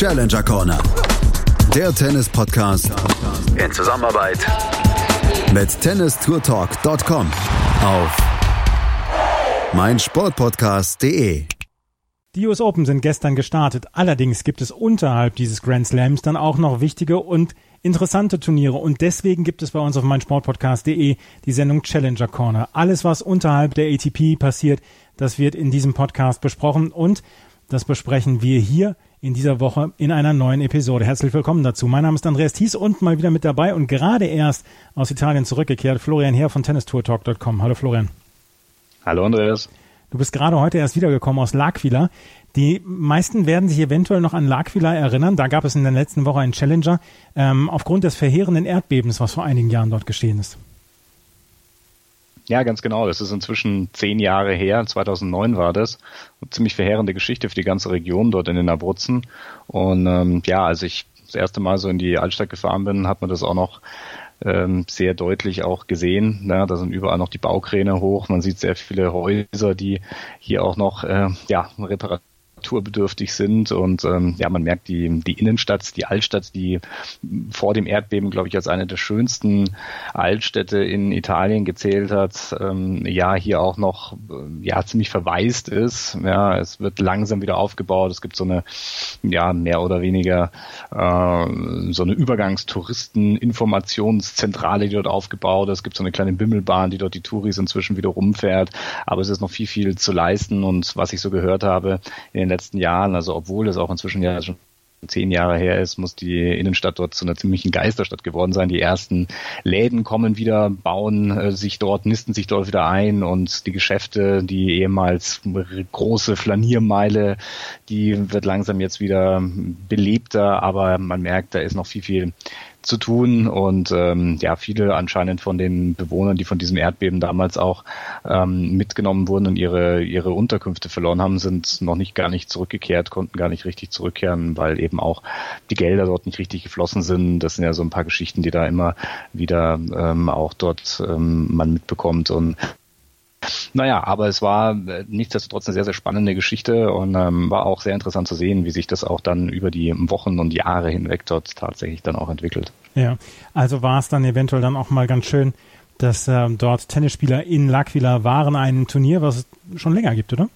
Challenger Corner. Der Tennis-Podcast in Zusammenarbeit mit tennistourtalk.com auf meinsportpodcast.de. Die US Open sind gestern gestartet. Allerdings gibt es unterhalb dieses Grand Slams dann auch noch wichtige und interessante Turniere und deswegen gibt es bei uns auf meinsportpodcast.de die Sendung Challenger Corner. Alles, was unterhalb der ATP passiert, das wird in diesem Podcast besprochen und das besprechen wir hier in dieser Woche in einer neuen Episode. Herzlich willkommen dazu. Mein Name ist Andreas Thies und mal wieder mit dabei und gerade erst aus Italien zurückgekehrt, Florian Herr von tennistourtalk.com. Hallo Florian. Hallo Andreas. Du bist gerade heute erst wiedergekommen aus L'Aquila. Die meisten werden sich eventuell noch an L'Aquila erinnern. Da gab es in der letzten Woche einen Challenger ähm, aufgrund des verheerenden Erdbebens, was vor einigen Jahren dort geschehen ist. Ja, ganz genau. Das ist inzwischen zehn Jahre her. 2009 war das. Eine ziemlich verheerende Geschichte für die ganze Region dort in den Abruzzen. Und ähm, ja, als ich das erste Mal so in die Altstadt gefahren bin, hat man das auch noch ähm, sehr deutlich auch gesehen. Ja, da sind überall noch die Baukräne hoch. Man sieht sehr viele Häuser, die hier auch noch äh, ja, repariert strukturbedürftig sind und ähm, ja, man merkt die, die Innenstadt, die Altstadt, die vor dem Erdbeben, glaube ich, als eine der schönsten Altstädte in Italien gezählt hat, ähm, ja, hier auch noch äh, ja ziemlich verwaist ist. Ja, es wird langsam wieder aufgebaut. Es gibt so eine ja mehr oder weniger äh, so eine Übergangstouristen-Informationszentrale, die dort aufgebaut ist. Es gibt so eine kleine Bimmelbahn, die dort die Touris inzwischen wieder rumfährt. Aber es ist noch viel, viel zu leisten und was ich so gehört habe in den letzten Jahren, also obwohl es auch inzwischen ja schon zehn Jahre her ist, muss die Innenstadt dort zu einer ziemlichen Geisterstadt geworden sein. Die ersten Läden kommen wieder, bauen äh, sich dort, nisten sich dort wieder ein und die Geschäfte, die ehemals große Flaniermeile, die wird langsam jetzt wieder belebter, aber man merkt, da ist noch viel, viel zu tun und ähm, ja, viele anscheinend von den Bewohnern, die von diesem Erdbeben damals auch ähm, mitgenommen wurden und ihre, ihre Unterkünfte verloren haben, sind noch nicht gar nicht zurückgekehrt, konnten gar nicht richtig zurückkehren, weil eben auch die Gelder dort nicht richtig geflossen sind. Das sind ja so ein paar Geschichten, die da immer wieder ähm, auch dort ähm, man mitbekommt und naja, aber es war äh, nichtsdestotrotz eine sehr, sehr spannende Geschichte und ähm, war auch sehr interessant zu sehen, wie sich das auch dann über die Wochen und Jahre hinweg dort tatsächlich dann auch entwickelt. Ja, also war es dann eventuell dann auch mal ganz schön, dass äh, dort Tennisspieler in L'Aquila waren, ein Turnier, was es schon länger gibt, oder?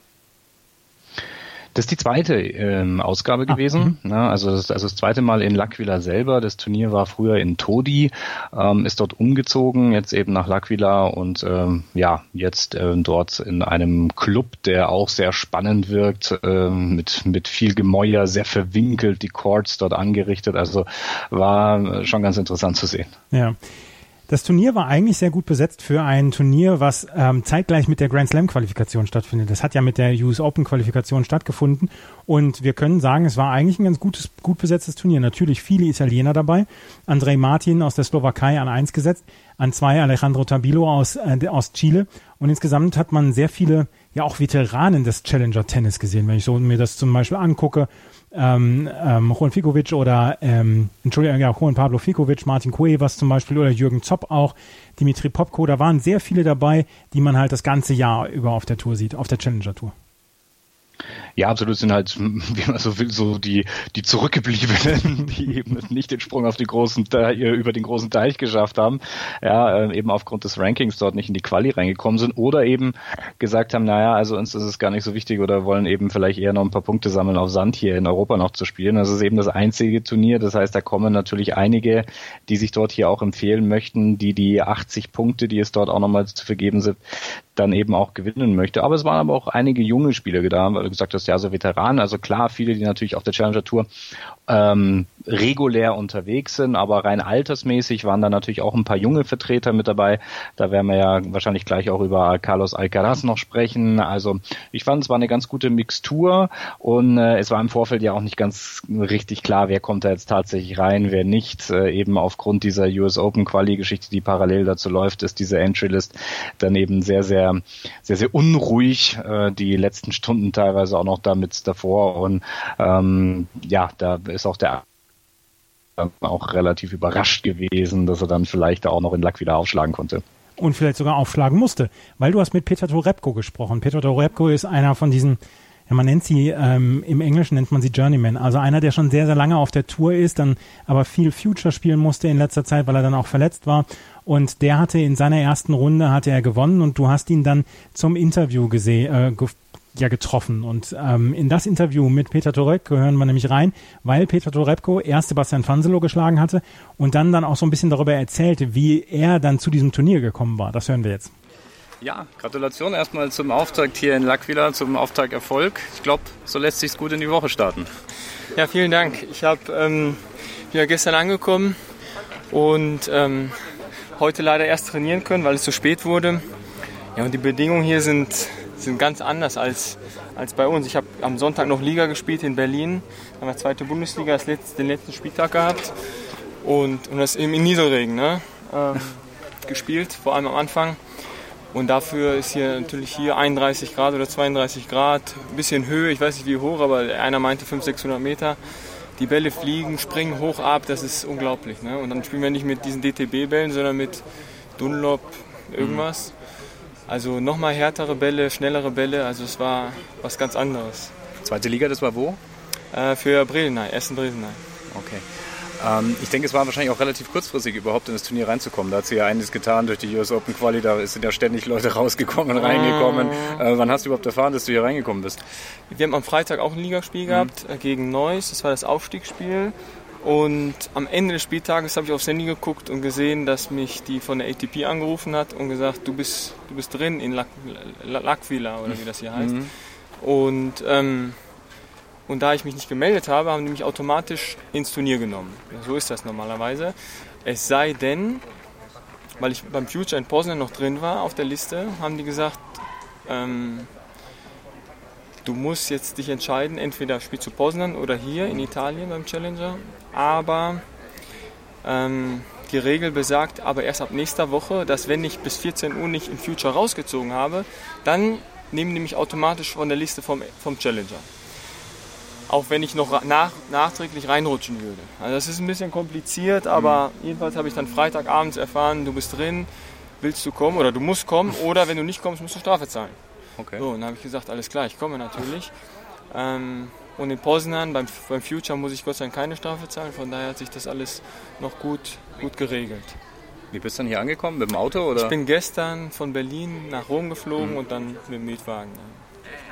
Das ist die zweite ähm, Ausgabe ah, gewesen. Mhm. Ja, also, das, also das zweite Mal in L'Aquila selber. Das Turnier war früher in Todi, ähm, ist dort umgezogen, jetzt eben nach L'Aquila und ähm, ja, jetzt äh, dort in einem Club, der auch sehr spannend wirkt, äh, mit, mit viel Gemäuer, sehr verwinkelt, die Courts dort angerichtet. Also war schon ganz interessant zu sehen. Ja. Das Turnier war eigentlich sehr gut besetzt für ein Turnier, was ähm, zeitgleich mit der Grand Slam Qualifikation stattfindet. Das hat ja mit der US Open Qualifikation stattgefunden und wir können sagen, es war eigentlich ein ganz gutes, gut besetztes Turnier. Natürlich viele Italiener dabei. Andrei Martin aus der Slowakei an eins gesetzt, an zwei Alejandro Tabilo aus, äh, aus Chile und insgesamt hat man sehr viele, ja auch Veteranen des Challenger Tennis gesehen. Wenn ich so mir das zum Beispiel angucke, ähm, ähm, Juan Fikovic oder ähm, Entschuldigung, ja, Juan Pablo Fikovic, Martin Cuevas zum Beispiel oder Jürgen Zopp auch, Dimitri Popko, da waren sehr viele dabei, die man halt das ganze Jahr über auf der Tour sieht, auf der Challenger Tour. Ja, absolut sind halt, wie man so will, so die, die Zurückgebliebenen, die eben nicht den Sprung auf den großen Teich, über den großen Teich geschafft haben, ja, ähm, eben aufgrund des Rankings dort nicht in die Quali reingekommen sind oder eben gesagt haben, naja, also uns ist es gar nicht so wichtig oder wollen eben vielleicht eher noch ein paar Punkte sammeln auf Sand hier in Europa noch zu spielen. Das ist eben das einzige Turnier. Das heißt, da kommen natürlich einige, die sich dort hier auch empfehlen möchten, die die 80 Punkte, die es dort auch nochmal zu vergeben sind, dann eben auch gewinnen möchte. Aber es waren aber auch einige junge Spieler da, du gesagt hast, ja, so Veteranen. Also klar, viele, die natürlich auf der Challenger Tour ähm, regulär unterwegs sind, aber rein altersmäßig waren da natürlich auch ein paar junge Vertreter mit dabei. Da werden wir ja wahrscheinlich gleich auch über Carlos Alcaraz noch sprechen. Also ich fand, es war eine ganz gute Mixtur und äh, es war im Vorfeld ja auch nicht ganz richtig klar, wer kommt da jetzt tatsächlich rein, wer nicht. Äh, eben aufgrund dieser US Open Quali-Geschichte, die parallel dazu läuft, ist diese Entry-List dann eben sehr, sehr, sehr, sehr unruhig. Äh, die letzten Stunden teilweise auch noch damit davor und ähm, ja, da ist auch der auch relativ überrascht gewesen, dass er dann vielleicht auch noch in Lack wieder aufschlagen konnte. Und vielleicht sogar aufschlagen musste, weil du hast mit Peter Torebko gesprochen. Peter Torebko ist einer von diesen ja, man nennt sie, ähm, im Englischen nennt man sie Journeyman. Also einer, der schon sehr, sehr lange auf der Tour ist, dann aber viel Future spielen musste in letzter Zeit, weil er dann auch verletzt war. Und der hatte in seiner ersten Runde hatte er gewonnen und du hast ihn dann zum Interview gesehen, äh, ja getroffen. Und ähm, in das Interview mit Peter Torebko hören wir nämlich rein, weil Peter Torebko erst Sebastian Fanselo geschlagen hatte und dann dann auch so ein bisschen darüber erzählte, wie er dann zu diesem Turnier gekommen war. Das hören wir jetzt. Ja, Gratulation erstmal zum Auftakt hier in Lackvilla, zum Auftakterfolg. Ich glaube, so lässt sich gut in die Woche starten. Ja, vielen Dank. Ich habe ähm, ja gestern angekommen und ähm, heute leider erst trainieren können, weil es zu spät wurde. Ja, und die Bedingungen hier sind sind ganz anders als, als bei uns. Ich habe am Sonntag noch Liga gespielt in Berlin, haben wir zweite Bundesliga, das letzte, den letzten Spieltag gehabt und, und das im Nieselregen ne? ähm, gespielt, vor allem am Anfang. Und dafür ist hier natürlich hier 31 Grad oder 32 Grad, ein bisschen Höhe, ich weiß nicht wie hoch, aber einer meinte 500, 600 Meter. Die Bälle fliegen, springen hoch ab, das ist unglaublich. Ne? Und dann spielen wir nicht mit diesen DTB-Bällen, sondern mit Dunlop irgendwas. Mhm. Also nochmal härtere Bälle, schnellere Bälle, also es war was ganz anderes. Zweite Liga, das war wo? Äh, für Bredeney, Essen Bredeney. Okay. Ähm, ich denke, es war wahrscheinlich auch relativ kurzfristig überhaupt in das Turnier reinzukommen. Da hat sie ja einiges getan durch die US Open Quali, da sind ja ständig Leute rausgekommen und reingekommen. Mhm. Äh, wann hast du überhaupt erfahren, dass du hier reingekommen bist? Wir haben am Freitag auch ein Ligaspiel mhm. gehabt äh, gegen Neuss, das war das Aufstiegsspiel. Und am Ende des Spieltages habe ich aufs Handy geguckt und gesehen, dass mich die von der ATP angerufen hat und gesagt, du bist, du bist drin in Lackvilla oder wie das hier heißt. Mhm. Und, ähm, und da ich mich nicht gemeldet habe, haben die mich automatisch ins Turnier genommen. So ist das normalerweise. Es sei denn, weil ich beim Future in Poznan noch drin war auf der Liste, haben die gesagt, ähm, du musst jetzt dich entscheiden, entweder spielst du Poznan oder hier in Italien beim Challenger aber ähm, die Regel besagt aber erst ab nächster Woche, dass wenn ich bis 14 Uhr nicht im Future rausgezogen habe, dann nehmen die mich automatisch von der Liste vom, vom Challenger. Auch wenn ich noch nach, nachträglich reinrutschen würde. Also das ist ein bisschen kompliziert, aber mhm. jedenfalls habe ich dann Freitagabends erfahren, du bist drin, willst du kommen oder du musst kommen oder wenn du nicht kommst, musst du Strafe zahlen. Okay. So, und dann habe ich gesagt, alles klar, ich komme natürlich. Ähm, und in Poznan beim, beim Future muss ich Gott sei Dank keine Strafe zahlen. Von daher hat sich das alles noch gut, gut geregelt. Wie bist du dann hier angekommen? Mit dem Auto? Oder? Ich bin gestern von Berlin nach Rom geflogen mhm. und dann mit dem Mietwagen.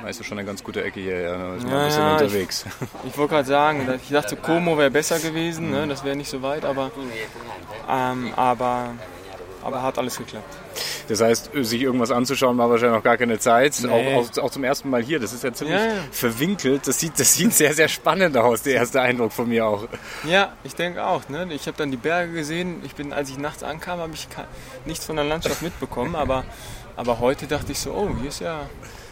Da ist schon eine ganz gute Ecke hier, ja, da ist ja, ein bisschen unterwegs. Ich, ich wollte gerade sagen, ich dachte, Como wäre besser gewesen, ne? das wäre nicht so weit, aber, ähm, aber, aber hat alles geklappt. Das heißt, sich irgendwas anzuschauen war wahrscheinlich noch gar keine Zeit. Nee. Auch, auch, auch, zum ersten Mal hier. Das ist ja ziemlich ja. verwinkelt. Das sieht, das sieht sehr, sehr spannend aus, der erste Eindruck von mir auch. Ja, ich denke auch. Ne? Ich habe dann die Berge gesehen. Ich bin, als ich nachts ankam, habe ich nichts von der Landschaft mitbekommen. Aber, aber heute dachte ich so, oh, hier ist ja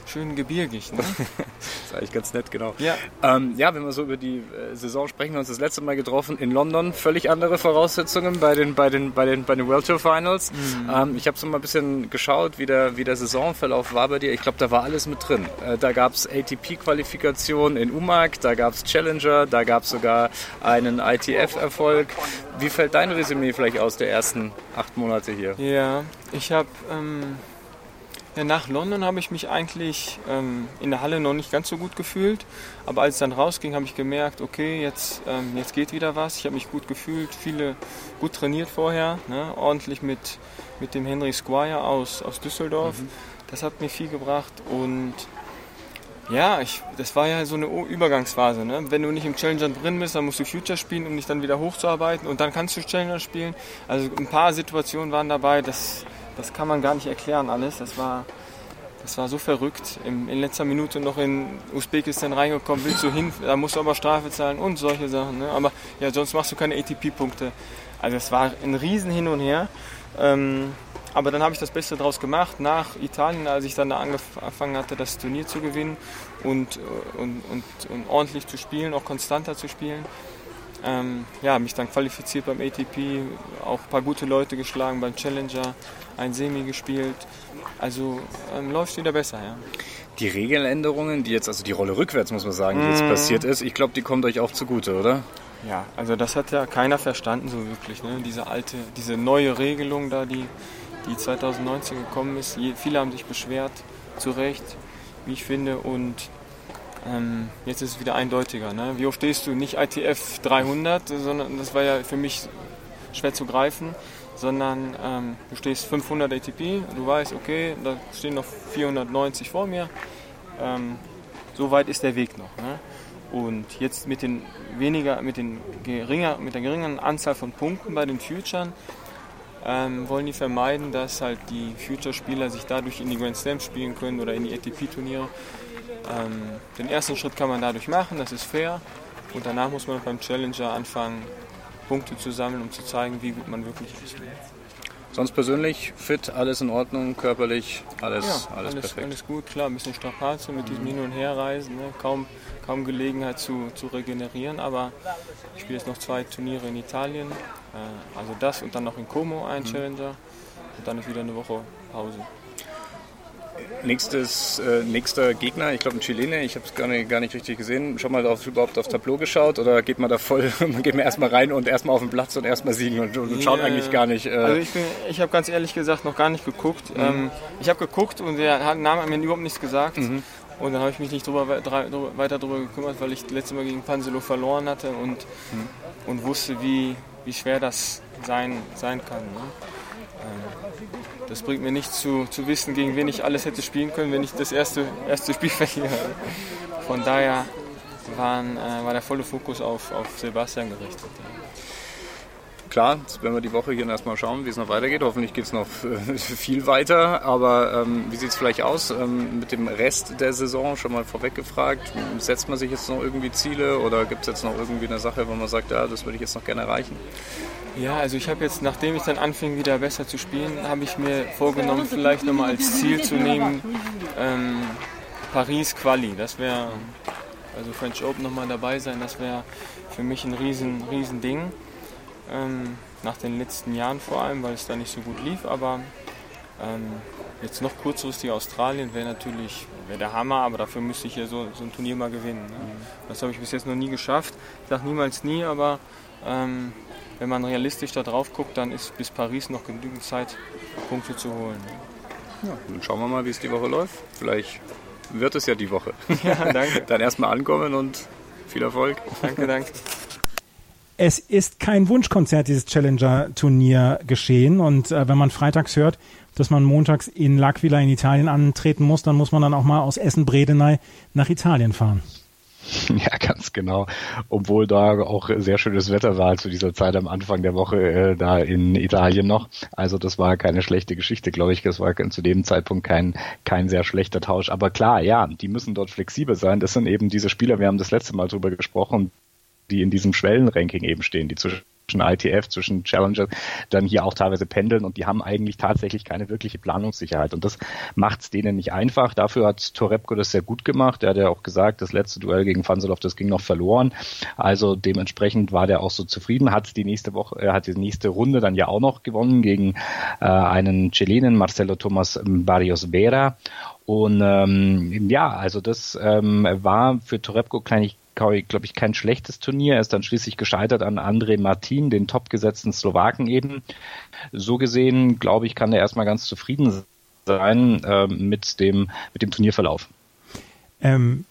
schön gebirgig. Ne? das ist eigentlich ganz nett, genau. Ja. Ähm, ja, wenn wir so über die äh, Saison sprechen, wir uns das letzte Mal getroffen in London. Völlig andere Voraussetzungen bei den, bei den, bei den, bei den World Tour Finals. Mhm. Ähm, ich habe so mal ein bisschen geschaut, wie der, wie der Saisonverlauf war bei dir. Ich glaube, da war alles mit drin. Äh, da gab es ATP-Qualifikation in Umag, da gab es Challenger, da gab es sogar einen ITF-Erfolg. Wie fällt dein Resümee vielleicht aus der ersten acht Monate hier? Ja, ich habe... Ähm ja, nach London habe ich mich eigentlich ähm, in der Halle noch nicht ganz so gut gefühlt. Aber als es dann rausging, habe ich gemerkt, okay, jetzt, ähm, jetzt geht wieder was. Ich habe mich gut gefühlt, viele gut trainiert vorher, ne? ordentlich mit, mit dem Henry Squire aus, aus Düsseldorf. Mhm. Das hat mir viel gebracht und ja, ich, das war ja so eine Übergangsphase. Ne? Wenn du nicht im Challenger drin bist, dann musst du Future spielen, um dich dann wieder hochzuarbeiten und dann kannst du Challenger spielen. Also ein paar Situationen waren dabei, das das kann man gar nicht erklären alles. Das war, das war so verrückt. In, in letzter Minute noch in Usbekistan reingekommen, willst du hin, da musst du aber Strafe zahlen und solche Sachen. Ne? Aber ja, sonst machst du keine ATP-Punkte. Also es war ein Riesen hin und her. Ähm, aber dann habe ich das Beste daraus gemacht nach Italien, als ich dann da angefangen hatte, das Turnier zu gewinnen und, und, und, und ordentlich zu spielen, auch konstanter zu spielen ähm, ja, mich dann qualifiziert beim ATP, auch ein paar gute Leute geschlagen beim Challenger, ein Semi gespielt. Also ähm, läuft wieder besser, ja. Die Regeländerungen, die jetzt, also die Rolle rückwärts, muss man sagen, die jetzt mm. passiert ist, ich glaube, die kommt euch auch zugute, oder? Ja, also das hat ja keiner verstanden so wirklich. Ne? Diese alte, diese neue Regelung da, die, die 2019 gekommen ist. viele haben sich beschwert, zu Recht, wie ich finde. Und ähm, jetzt ist es wieder eindeutiger. Ne? Wie oft stehst du nicht ITF 300, sondern das war ja für mich schwer zu greifen, sondern ähm, du stehst 500 ATP, du weißt, okay, da stehen noch 490 vor mir. Ähm, so weit ist der Weg noch. Ne? Und jetzt mit den weniger, mit, den geringer, mit der geringeren Anzahl von Punkten bei den Futuren ähm, wollen die vermeiden, dass halt die Future-Spieler sich dadurch in die Grand Slams spielen können oder in die ATP-Turniere. Ähm, den ersten Schritt kann man dadurch machen, das ist fair. Und danach muss man beim Challenger anfangen, Punkte zu sammeln, um zu zeigen, wie gut man wirklich ist. Sonst persönlich fit, alles in Ordnung, körperlich, alles, ja, alles, alles, perfekt. alles gut, klar, ein bisschen Strapaze mit diesem Hin- und Herreisen, ne? kaum, kaum Gelegenheit zu, zu regenerieren, aber ich spiele jetzt noch zwei Turniere in Italien, äh, also das und dann noch in Como ein Challenger und dann ist wieder eine Woche Pause. Nächstes, äh, nächster Gegner, ich glaube ein Chilene, ich habe es gar nicht, gar nicht richtig gesehen. Schon mal auf, überhaupt aufs Tableau geschaut oder geht man da voll, man geht mir erstmal rein und erstmal auf den Platz und erstmal siegen und, und schaut Ja, eigentlich gar nicht. Äh, Also ich, bin- ich habe ganz ehrlich gesagt noch gar nicht geguckt. Ähm, ich habe geguckt und der hat- Name hat mir überhaupt nichts gesagt. Und dann habe ich mich nicht drüber, drüber, weiter darüber gekümmert, weil ich das letzte Mal gegen Panselo verloren hatte und, und wusste, wie, wie schwer das sein, sein kann. Ne? Ähm, das bringt mir nichts zu, zu wissen, gegen wen ich alles hätte spielen können, wenn ich das erste, erste Spiel verliere. Von daher waren, äh, war der volle Fokus auf, auf Sebastian gerichtet. Klar, jetzt werden wir die Woche hier erstmal schauen, wie es noch weitergeht. Hoffentlich geht es noch äh, viel weiter. Aber ähm, wie sieht es vielleicht aus ähm, mit dem Rest der Saison? Schon mal vorweg gefragt. Setzt man sich jetzt noch irgendwie Ziele oder gibt es jetzt noch irgendwie eine Sache, wo man sagt, ja, das würde ich jetzt noch gerne erreichen? Ja, also ich habe jetzt, nachdem ich dann anfing, wieder besser zu spielen, habe ich mir vorgenommen, vielleicht nochmal als Ziel zu nehmen, ähm, Paris Quali. Das wäre, also French Open nochmal dabei sein, das wäre für mich ein riesen, riesen Ding. Ähm, nach den letzten Jahren vor allem, weil es da nicht so gut lief, aber ähm, jetzt noch kurzfristig Australien wäre natürlich wäre der Hammer, aber dafür müsste ich ja so, so ein Turnier mal gewinnen. Ne? Das habe ich bis jetzt noch nie geschafft. Ich sage niemals nie, aber ähm, wenn man realistisch da drauf guckt, dann ist bis Paris noch genügend Zeit, Punkte zu holen. Ja, dann schauen wir mal, wie es die Woche läuft. Vielleicht wird es ja die Woche. Ja, danke. Dann erstmal ankommen und viel Erfolg. Danke, danke. Es ist kein Wunschkonzert, dieses Challenger-Turnier geschehen. Und äh, wenn man freitags hört, dass man montags in L'Aquila in Italien antreten muss, dann muss man dann auch mal aus Essen-Bredeney nach Italien fahren. Ja, ganz genau. Obwohl da auch sehr schönes Wetter war zu dieser Zeit am Anfang der Woche äh, da in Italien noch. Also das war keine schlechte Geschichte, glaube ich. Das war zu dem Zeitpunkt kein, kein sehr schlechter Tausch. Aber klar, ja, die müssen dort flexibel sein. Das sind eben diese Spieler, wir haben das letzte Mal drüber gesprochen, die in diesem Schwellenranking eben stehen, die zwischen ITF, zwischen Challenger, dann hier auch teilweise pendeln und die haben eigentlich tatsächlich keine wirkliche Planungssicherheit und das macht es denen nicht einfach. Dafür hat Torebko das sehr gut gemacht. Er hat ja auch gesagt, das letzte Duell gegen Fanselov, das ging noch verloren. Also dementsprechend war der auch so zufrieden, hat die nächste Woche, er hat die nächste Runde dann ja auch noch gewonnen gegen äh, einen Chilenen, Marcelo Thomas Barrios Vera. Und ähm, ja, also das ähm, war für Torebko klein, glaube ich, kein schlechtes Turnier. Er ist dann schließlich gescheitert an André Martin, den topgesetzten Slowaken eben. So gesehen, glaube ich, kann er erstmal ganz zufrieden sein äh, mit, dem, mit dem Turnierverlauf. Ähm,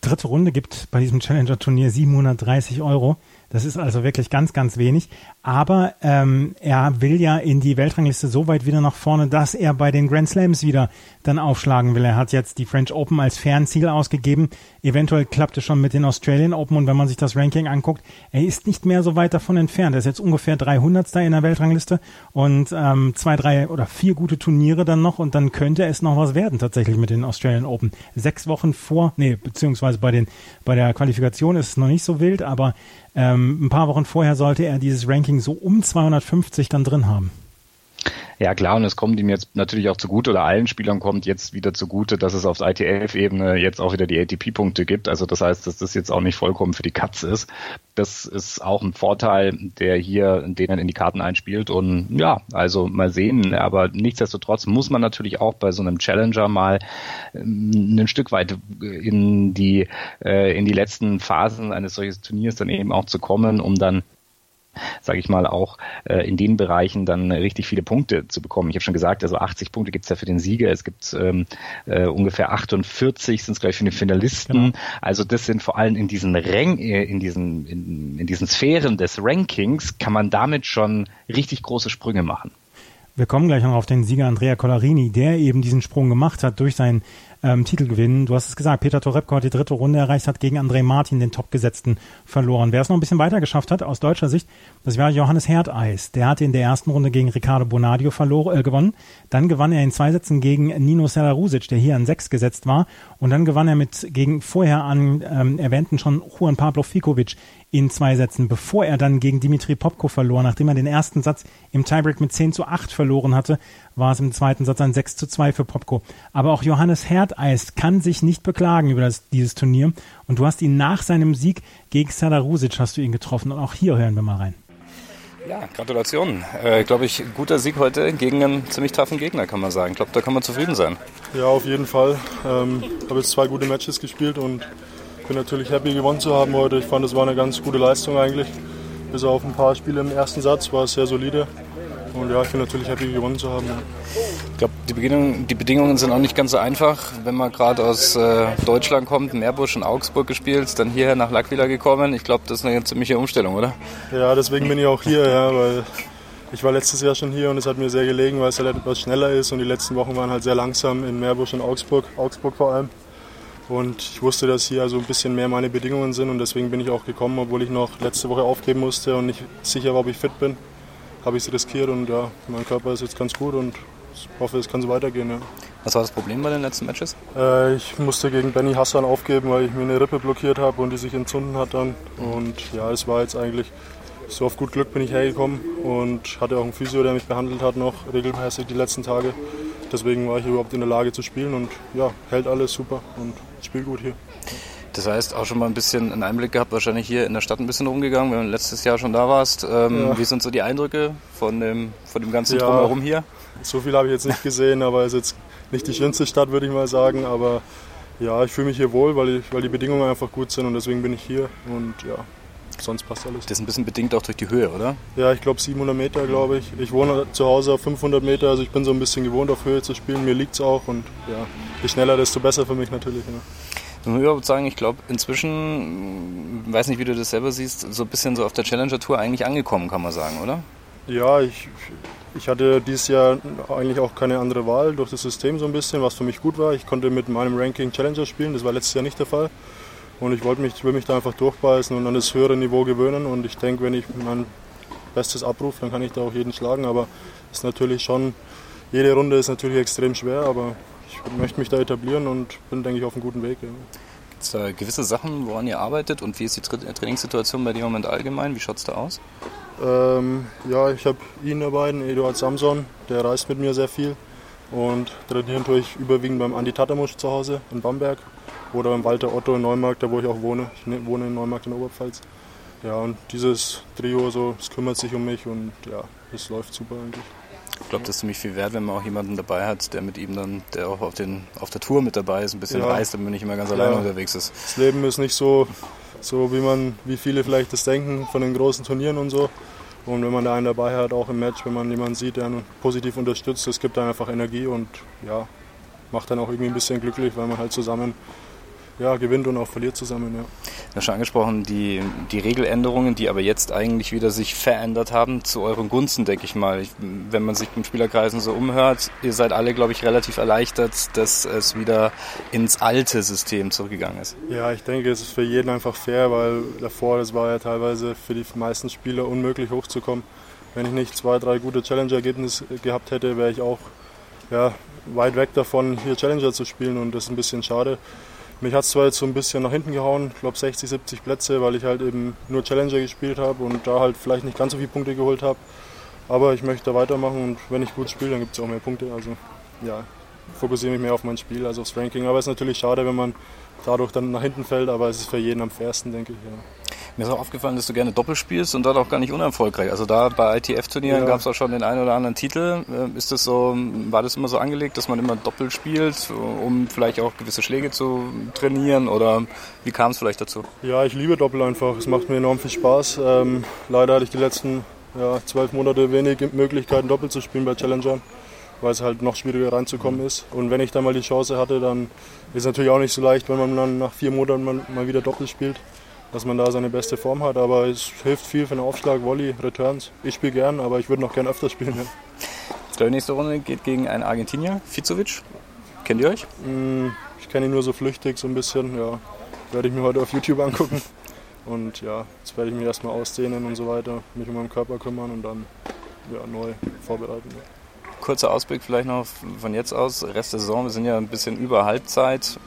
dritte Runde gibt bei diesem Challenger-Turnier 730 Euro. Das ist also wirklich ganz, ganz wenig. Aber ähm, er will ja in die Weltrangliste so weit wieder nach vorne, dass er bei den Grand Slams wieder dann aufschlagen will. Er hat jetzt die French Open als Fernziel ausgegeben. Eventuell klappt es schon mit den Australian Open. Und wenn man sich das Ranking anguckt, er ist nicht mehr so weit davon entfernt. Er ist jetzt ungefähr 300. in der Weltrangliste und ähm, zwei, drei oder vier gute Turniere dann noch. Und dann könnte es noch was werden tatsächlich mit den Australian Open. Sechs Wochen vor, nee, beziehungsweise bei den bei der Qualifikation ist es noch nicht so wild, aber ähm, ein paar Wochen vorher sollte er dieses Ranking so um 250 dann drin haben. Ja klar, und es kommt ihm jetzt natürlich auch zugute, oder allen Spielern kommt jetzt wieder zugute, dass es auf ITF-Ebene jetzt auch wieder die ATP-Punkte gibt. Also das heißt, dass das jetzt auch nicht vollkommen für die Katz ist. Das ist auch ein Vorteil, der hier denen in die Karten einspielt. Und ja, also mal sehen. Aber nichtsdestotrotz muss man natürlich auch bei so einem Challenger mal ein Stück weit in die, in die letzten Phasen eines solchen Turniers dann eben auch zu kommen, um dann sage ich mal, auch äh, in den Bereichen dann richtig viele Punkte zu bekommen. Ich habe schon gesagt, also 80 Punkte gibt es ja für den Sieger. Es gibt ähm, äh, ungefähr 48 sind es gleich für den Finalisten. Genau. Also das sind vor allem in diesen Rang, äh, in diesen in, in diesen Sphären des Rankings kann man damit schon richtig große Sprünge machen. Wir kommen gleich noch auf den Sieger Andrea Collarini, der eben diesen Sprung gemacht hat durch sein ähm, Titel gewinnen. Du hast es gesagt, Peter Torebko hat die dritte Runde erreicht, hat gegen André Martin, den Topgesetzten, verloren. Wer es noch ein bisschen weiter geschafft hat, aus deutscher Sicht, das war Johannes Herdeis. Der hatte in der ersten Runde gegen Ricardo Bonadio verloren, äh, gewonnen. Dann gewann er in zwei Sätzen gegen Nino Selarusic, der hier an sechs gesetzt war. Und dann gewann er mit gegen vorher an ähm, erwähnten schon Juan Pablo Fikovic in zwei Sätzen, bevor er dann gegen Dimitri Popko verlor. Nachdem er den ersten Satz im Tiebreak mit 10 zu 8 verloren hatte, war es im zweiten Satz ein 6 zu 2 für Popko. Aber auch Johannes Herdeis kann sich nicht beklagen über das, dieses Turnier. Und du hast ihn nach seinem Sieg gegen Sadarusic hast du ihn getroffen. Und auch hier hören wir mal rein. Ja, Gratulation. Äh, glaube ich, guter Sieg heute gegen einen ziemlich taffen Gegner, kann man sagen. Ich glaube, da kann man zufrieden sein. Ja, auf jeden Fall. Ähm, habe jetzt zwei gute Matches gespielt und bin natürlich happy gewonnen zu haben heute. Ich fand, es war eine ganz gute Leistung eigentlich. Bis auf ein paar Spiele im ersten Satz war es sehr solide. Und ja, ich bin natürlich happy gewonnen zu haben. Ja. Ich glaube, die, Bedingungen, die Bedingungen sind auch nicht ganz so einfach. Wenn man gerade aus äh, Deutschland kommt, Meerbusch und Augsburg gespielt, dann hierher nach Lackwila gekommen. Ich glaube, das ist eine ziemliche Umstellung, oder? Ja, deswegen bin ich auch hier, ja, weil ich war letztes Jahr schon hier und es hat mir sehr gelegen, weil es halt etwas schneller ist und die letzten Wochen waren halt sehr langsam in Meerbusch und Augsburg, Augsburg vor allem. Und ich wusste, dass hier also ein bisschen mehr meine Bedingungen sind und deswegen bin ich auch gekommen, obwohl ich noch letzte Woche aufgeben musste und nicht sicher war, ob ich fit bin. Habe ich es riskiert und ja, mein Körper ist jetzt ganz gut und ich hoffe, es kann so weitergehen. Ja. Was war das Problem bei den letzten Matches? Äh, ich musste gegen Benny Hassan aufgeben, weil ich mir eine Rippe blockiert habe und die sich entzünden hat dann. Und ja, es war jetzt eigentlich so auf gut Glück bin ich hergekommen und hatte auch einen Physio, der mich behandelt hat noch regelmäßig die letzten Tage. Deswegen war ich überhaupt in der Lage zu spielen und ja, hält alles super und spielt gut hier. Das heißt, auch schon mal ein bisschen einen Einblick gehabt, wahrscheinlich hier in der Stadt ein bisschen rumgegangen, wenn du letztes Jahr schon da warst. Ähm, ja. Wie sind so die Eindrücke von dem, von dem ganzen ja, Drumherum hier? So viel habe ich jetzt nicht gesehen, aber es ist jetzt nicht die schönste Stadt, würde ich mal sagen. Aber ja, ich fühle mich hier wohl, weil, ich, weil die Bedingungen einfach gut sind und deswegen bin ich hier. Und ja, sonst passt alles. Das ist ein bisschen bedingt auch durch die Höhe, oder? Ja, ich glaube 700 Meter, glaube ich. Ich wohne zu Hause auf 500 Meter, also ich bin so ein bisschen gewohnt, auf Höhe zu spielen. Mir liegt es auch und ja, je schneller, desto besser für mich natürlich. Ja. Ich muss überhaupt sagen, ich glaube, inzwischen, weiß nicht, wie du das selber siehst, so ein bisschen so auf der Challenger Tour eigentlich angekommen, kann man sagen, oder? Ja, ich, ich hatte dieses Jahr eigentlich auch keine andere Wahl durch das System so ein bisschen, was für mich gut war. Ich konnte mit meinem Ranking Challenger spielen, das war letztes Jahr nicht der Fall. Und ich wollte mich, will mich da einfach durchbeißen und an das höhere Niveau gewöhnen. Und ich denke, wenn ich mein Bestes abrufe, dann kann ich da auch jeden schlagen. Aber ist natürlich schon, jede Runde ist natürlich extrem schwer, aber ich möchte mich da etablieren und bin, denke ich, auf einem guten Weg. Ja. Gibt es da gewisse Sachen, woran ihr arbeitet und wie ist die Trainingssituation bei dir im Moment allgemein? Wie schaut es da aus? Ähm, ja, ich habe ihn dabei, den Eduard Samson, der reist mit mir sehr viel und trainieren tue ich überwiegend beim Andi Tatamusch zu Hause in Bamberg oder beim Walter Otto in Neumarkt, da wo ich auch wohne. Ich ne, wohne in Neumarkt in Oberpfalz. Ja, und dieses Trio, so, es kümmert sich um mich und ja, es läuft super eigentlich. Ich glaube, das ist ziemlich viel wert, wenn man auch jemanden dabei hat, der mit ihm dann, der auch auf, den, auf der Tour mit dabei ist, ein bisschen ja. reist, damit man nicht immer ganz ja. alleine unterwegs ist. Das Leben ist nicht so, so wie man, wie viele vielleicht das denken von den großen Turnieren und so. Und wenn man da einen dabei hat, auch im Match, wenn man jemanden sieht, der einen positiv unterstützt, das gibt dann einfach Energie und ja, macht dann auch irgendwie ein bisschen glücklich, weil man halt zusammen ja, gewinnt und auch verliert zusammen. Ja. Du hast schon angesprochen, die, die Regeländerungen, die aber jetzt eigentlich wieder sich verändert haben, zu euren Gunsten, denke ich mal. Ich, wenn man sich im Spielerkreisen so umhört, ihr seid alle, glaube ich, relativ erleichtert, dass es wieder ins alte System zurückgegangen ist. Ja, ich denke, es ist für jeden einfach fair, weil davor, das war ja teilweise für die meisten Spieler unmöglich hochzukommen. Wenn ich nicht zwei, drei gute Challenger-Ergebnisse gehabt hätte, wäre ich auch ja, weit weg davon, hier Challenger zu spielen und das ist ein bisschen schade. Mich hat es zwar jetzt so ein bisschen nach hinten gehauen, ich glaube 60, 70 Plätze, weil ich halt eben nur Challenger gespielt habe und da halt vielleicht nicht ganz so viele Punkte geholt habe. Aber ich möchte da weitermachen und wenn ich gut spiele, dann gibt es auch mehr Punkte. Also ja, fokussiere mich mehr auf mein Spiel, also aufs Ranking. Aber es ist natürlich schade, wenn man dadurch dann nach hinten fällt, aber es ist für jeden am fairsten, denke ich. Ja. Mir ist auch aufgefallen, dass du gerne Doppel spielst und dort auch gar nicht unerfolgreich. Also da bei ITF-Turnieren ja. gab es auch schon den einen oder anderen Titel. Äh, ist das so, war das immer so angelegt, dass man immer Doppel spielt, um vielleicht auch gewisse Schläge zu trainieren oder wie kam es vielleicht dazu? Ja, ich liebe Doppel einfach. Es macht mir enorm viel Spaß. Ähm, leider hatte ich die letzten ja, zwölf Monate wenig Möglichkeiten, Doppel zu spielen bei Challengern weil es halt noch schwieriger reinzukommen ist. Und wenn ich dann mal die Chance hatte, dann ist es natürlich auch nicht so leicht, wenn man dann nach vier Monaten mal wieder Doppel spielt dass man da seine beste Form hat. Aber es hilft viel für den Aufschlag, Volley, Returns. Ich spiele gern, aber ich würde noch gern öfter spielen. Ja. Die nächste Runde geht gegen einen Argentinier, Fizovic. Kennt ihr euch? Mm, ich kenne ihn nur so flüchtig, so ein bisschen. Ja, werde ich mir heute auf YouTube angucken. Und ja, jetzt werde ich mich erstmal ausdehnen und so weiter, mich um meinen Körper kümmern und dann ja, neu vorbereiten. Ja kurzer Ausblick vielleicht noch von jetzt aus. Rest der Saison, wir sind ja ein bisschen über Halbzeit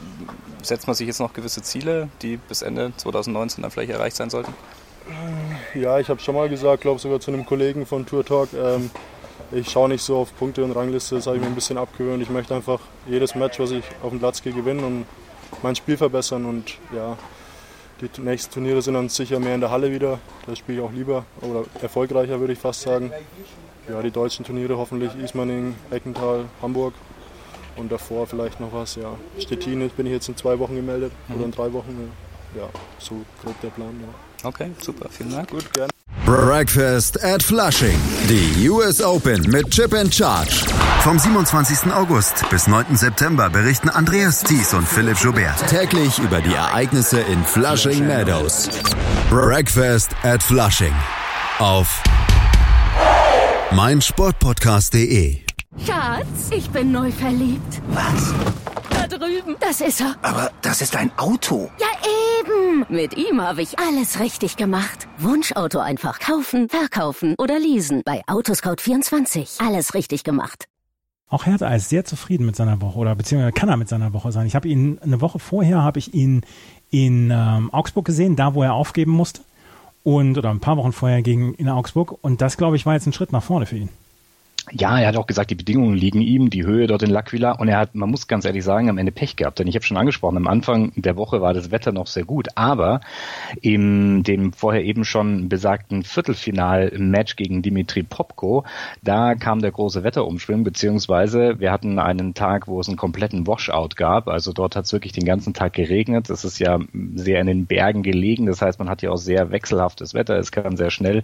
setzt man sich jetzt noch gewisse Ziele, die bis Ende 2019 dann vielleicht erreicht sein sollten? Ja, ich habe schon mal gesagt, glaube sogar zu einem Kollegen von Tour Talk, ähm, ich schaue nicht so auf Punkte und Rangliste, das habe ich mir ein bisschen abgewöhnt. Ich möchte einfach jedes Match, was ich auf dem Platz gehe, gewinnen und mein Spiel verbessern. Und ja, die nächsten Turniere sind dann sicher mehr in der Halle wieder. Da spiele ich auch lieber oder erfolgreicher, würde ich fast sagen. Ja, die deutschen Turniere hoffentlich Ismaning, Eckental, Hamburg und davor vielleicht noch was. Ja. Stettin bin ich jetzt in zwei Wochen gemeldet mhm. oder in drei Wochen. Ja, so grob der Plan. Ja. Okay, super, vielen Dank. Gut, gerne. Breakfast at Flushing. Die US Open mit Chip and Charge. Vom 27. August bis 9. September berichten Andreas Thies und Philipp Joubert täglich über die Ereignisse in Flushing Meadows. Breakfast at Flushing. Auf meinsportpodcast.de Schatz, ich bin neu verliebt. Was? Da drüben. Das ist er. Aber das ist ein Auto. Ja, eben. Mit ihm habe ich alles richtig gemacht. Wunschauto einfach kaufen, verkaufen oder leasen. Bei Autoscout24. Alles richtig gemacht. Auch Hertha ist sehr zufrieden mit seiner Woche oder beziehungsweise kann er mit seiner Woche sein. Ich habe ihn eine Woche vorher habe ich ihn in ähm, Augsburg gesehen, da wo er aufgeben musste und oder ein paar Wochen vorher gegen in Augsburg und das glaube ich war jetzt ein Schritt nach vorne für ihn. Ja, er hat auch gesagt, die Bedingungen liegen ihm, die Höhe dort in L'Aquila. Und er hat, man muss ganz ehrlich sagen, am Ende Pech gehabt, denn ich habe schon angesprochen, am Anfang der Woche war das Wetter noch sehr gut, aber in dem vorher eben schon besagten Viertelfinal-Match gegen Dimitri Popko, da kam der große Wetterumschwung, beziehungsweise wir hatten einen Tag, wo es einen kompletten Washout gab, also dort hat es wirklich den ganzen Tag geregnet, es ist ja sehr in den Bergen gelegen, das heißt, man hat ja auch sehr wechselhaftes Wetter, es kann sehr schnell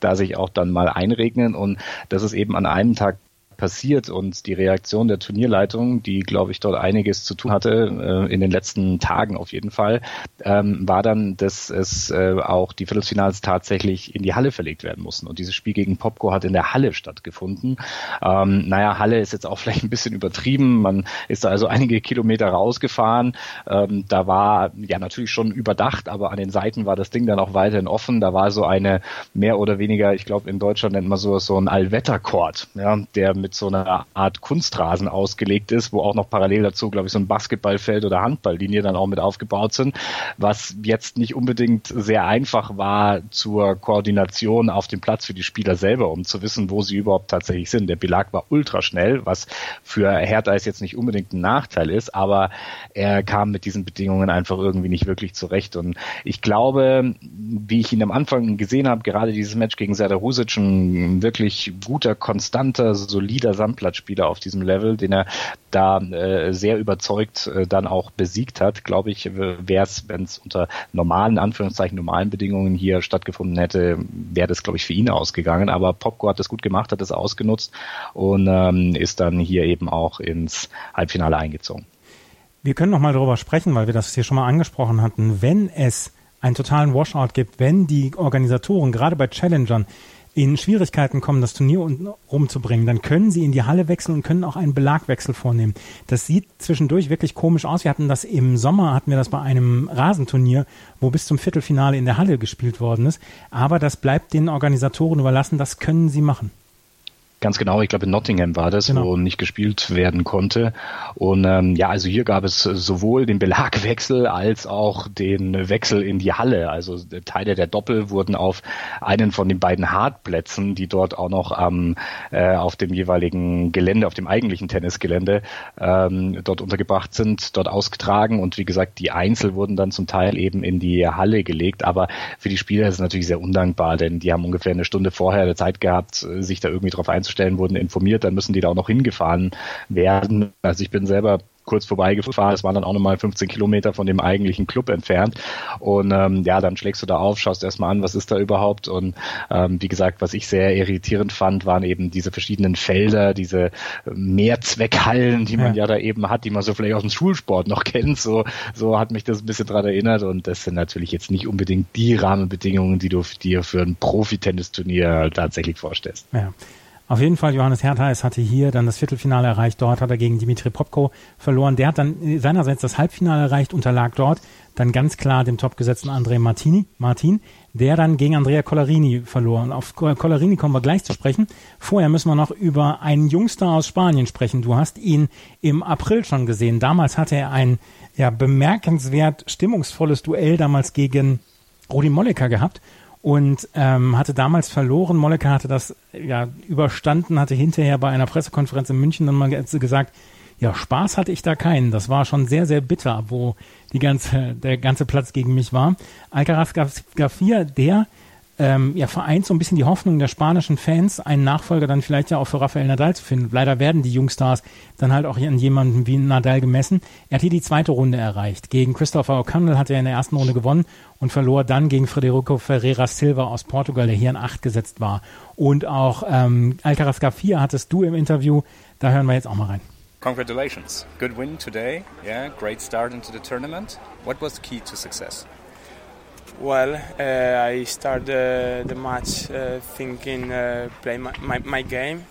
da sich auch dann mal einregnen. Und das ist eben an einem Tag passiert und die Reaktion der Turnierleitung, die glaube ich dort einiges zu tun hatte, äh, in den letzten Tagen auf jeden Fall, ähm, war dann, dass es äh, auch die Viertelfinals tatsächlich in die Halle verlegt werden mussten. Und dieses Spiel gegen Popco hat in der Halle stattgefunden. Ähm, naja, Halle ist jetzt auch vielleicht ein bisschen übertrieben. Man ist da also einige Kilometer rausgefahren. Ähm, da war ja natürlich schon überdacht, aber an den Seiten war das Ding dann auch weiterhin offen. Da war so eine mehr oder weniger, ich glaube in Deutschland nennt man sowas so ein Allwetterkord, ja, der mit mit so einer Art Kunstrasen ausgelegt ist, wo auch noch parallel dazu, glaube ich, so ein Basketballfeld oder Handballlinie dann auch mit aufgebaut sind, was jetzt nicht unbedingt sehr einfach war zur Koordination auf dem Platz für die Spieler selber, um zu wissen, wo sie überhaupt tatsächlich sind. Der Belag war ultra schnell, was für Hertha jetzt nicht unbedingt ein Nachteil ist, aber er kam mit diesen Bedingungen einfach irgendwie nicht wirklich zurecht. Und ich glaube, wie ich ihn am Anfang gesehen habe, gerade dieses Match gegen Serdar Husic, ein wirklich guter, konstanter, solider solider Sandplatzspieler auf diesem Level, den er da äh, sehr überzeugt äh, dann auch besiegt hat. Glaube ich, wäre es, wenn es unter normalen, Anführungszeichen, normalen Bedingungen hier stattgefunden hätte, wäre das, glaube ich, für ihn ausgegangen. Aber Popko hat das gut gemacht, hat das ausgenutzt und ähm, ist dann hier eben auch ins Halbfinale eingezogen. Wir können noch mal darüber sprechen, weil wir das hier schon mal angesprochen hatten. Wenn es einen totalen Washout gibt, wenn die Organisatoren gerade bei Challengern in Schwierigkeiten kommen, das Turnier rumzubringen, dann können sie in die Halle wechseln und können auch einen Belagwechsel vornehmen. Das sieht zwischendurch wirklich komisch aus. Wir hatten das im Sommer, hatten wir das bei einem Rasenturnier, wo bis zum Viertelfinale in der Halle gespielt worden ist. Aber das bleibt den Organisatoren überlassen, das können sie machen. Ganz genau, ich glaube in Nottingham war das, genau. wo nicht gespielt werden konnte. Und ähm, ja, also hier gab es sowohl den Belagwechsel als auch den Wechsel in die Halle. Also Teile der Doppel wurden auf einen von den beiden Hartplätzen, die dort auch noch am äh, auf dem jeweiligen Gelände, auf dem eigentlichen Tennisgelände ähm, dort untergebracht sind, dort ausgetragen. Und wie gesagt, die Einzel wurden dann zum Teil eben in die Halle gelegt. Aber für die Spieler ist es natürlich sehr undankbar, denn die haben ungefähr eine Stunde vorher Zeit gehabt, sich da irgendwie drauf einzustellen einzustellen, wurden informiert, dann müssen die da auch noch hingefahren werden. Also ich bin selber kurz vorbeigefahren. Es waren dann auch nochmal 15 Kilometer von dem eigentlichen Club entfernt. Und ähm, ja, dann schlägst du da auf, schaust erstmal an, was ist da überhaupt. Und ähm, wie gesagt, was ich sehr irritierend fand, waren eben diese verschiedenen Felder, diese Mehrzweckhallen, die man ja. ja da eben hat, die man so vielleicht aus dem Schulsport noch kennt. So, so hat mich das ein bisschen dran erinnert. Und das sind natürlich jetzt nicht unbedingt die Rahmenbedingungen, die du dir für ein Profi-Tennisturnier tatsächlich vorstellst. Ja. Auf jeden Fall, Johannes Hertheis hatte hier dann das Viertelfinale erreicht. Dort hat er gegen Dimitri Popko verloren. Der hat dann seinerseits das Halbfinale erreicht, unterlag dort dann ganz klar dem topgesetzten André Martini, Martin, der dann gegen Andrea Collarini verloren. Auf Collarini kommen wir gleich zu sprechen. Vorher müssen wir noch über einen Jungster aus Spanien sprechen. Du hast ihn im April schon gesehen. Damals hatte er ein ja, bemerkenswert stimmungsvolles Duell damals gegen Rudi Molleker gehabt und ähm, hatte damals verloren. Molleker hatte das ja überstanden, hatte hinterher bei einer Pressekonferenz in München dann mal gesagt, ja, Spaß hatte ich da keinen. Das war schon sehr, sehr bitter, wo die ganze, der ganze Platz gegen mich war. Alcaraz Garcia, der ähm, ja, vereint so ein bisschen die Hoffnung der spanischen Fans, einen Nachfolger dann vielleicht ja auch für Rafael Nadal zu finden. Leider werden die Jungstars dann halt auch an jemanden wie Nadal gemessen. Er hat hier die zweite Runde erreicht. Gegen Christopher O'Connell hat er in der ersten Runde gewonnen und verlor dann gegen Federico Ferreira Silva aus Portugal, der hier in acht gesetzt war. Und auch ähm, Alcaraz Garcia hattest du im Interview. Da hören wir jetzt auch mal rein. Congratulations. Good win today. Yeah, great start into the tournament. What was the key to success? Well, uh, I started uh, the match uh, thinking uh, play my, my, my, game,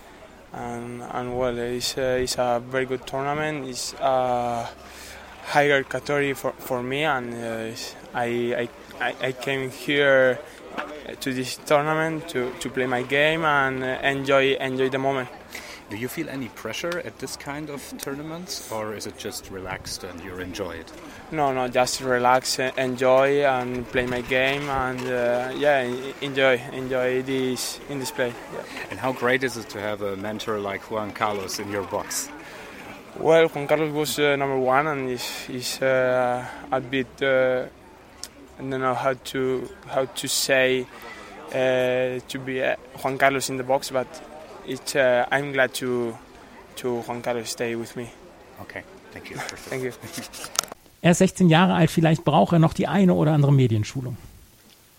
and, and well, it's, uh, it's a very good tournament. It's a higher category for, for me, and I, I, I came here to this tournament to, to play my game and enjoy enjoy the moment. Do you feel any pressure at this kind of tournaments, or is it just relaxed and you enjoy it? No, no, just relax, enjoy, and play my game, and uh, yeah, enjoy, enjoy this in this play. Yeah. And how great is it to have a mentor like Juan Carlos in your box? Well, Juan Carlos was uh, number one, and he's, he's uh, a bit. Uh, I don't know how to how to say uh, to be uh, Juan Carlos in the box, but it's. I'm glad to to Juan Carlos stay with me. Okay, thank you. thank you. Er ist 16 Jahre alt, vielleicht braucht er noch die eine oder andere Medienschulung.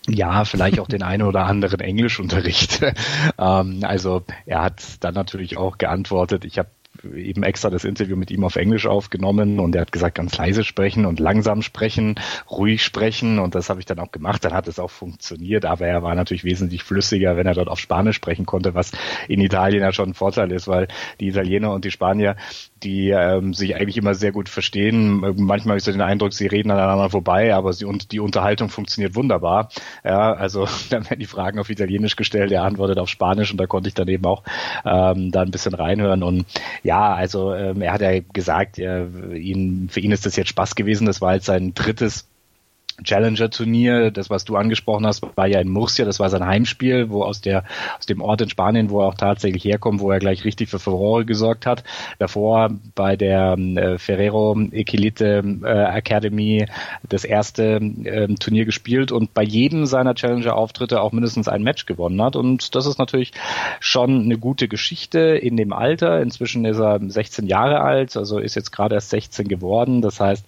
Ja, vielleicht auch den einen oder anderen Englischunterricht. ähm, also er hat dann natürlich auch geantwortet. Ich habe eben extra das Interview mit ihm auf Englisch aufgenommen und er hat gesagt, ganz leise sprechen und langsam sprechen, ruhig sprechen und das habe ich dann auch gemacht. Dann hat es auch funktioniert, aber er war natürlich wesentlich flüssiger, wenn er dort auf Spanisch sprechen konnte, was in Italien ja schon ein Vorteil ist, weil die Italiener und die Spanier, die ähm, sich eigentlich immer sehr gut verstehen. Manchmal habe ich so den Eindruck, sie reden aneinander vorbei, aber sie und die Unterhaltung funktioniert wunderbar. Ja, also dann werden die Fragen auf Italienisch gestellt, er antwortet auf Spanisch und da konnte ich dann eben auch ähm, da ein bisschen reinhören und ja, also ähm, er hat ja gesagt, er, ihn, für ihn ist das jetzt Spaß gewesen. Das war jetzt sein drittes Challenger-Turnier, das was du angesprochen hast, war ja in Murcia, das war sein Heimspiel, wo aus der aus dem Ort in Spanien, wo er auch tatsächlich herkommt, wo er gleich richtig für Furore gesorgt hat. Davor bei der äh, Ferrero Equilite äh, Academy das erste äh, Turnier gespielt und bei jedem seiner Challenger-Auftritte auch mindestens ein Match gewonnen hat. Und das ist natürlich schon eine gute Geschichte in dem Alter. Inzwischen ist er 16 Jahre alt, also ist jetzt gerade erst 16 geworden. Das heißt,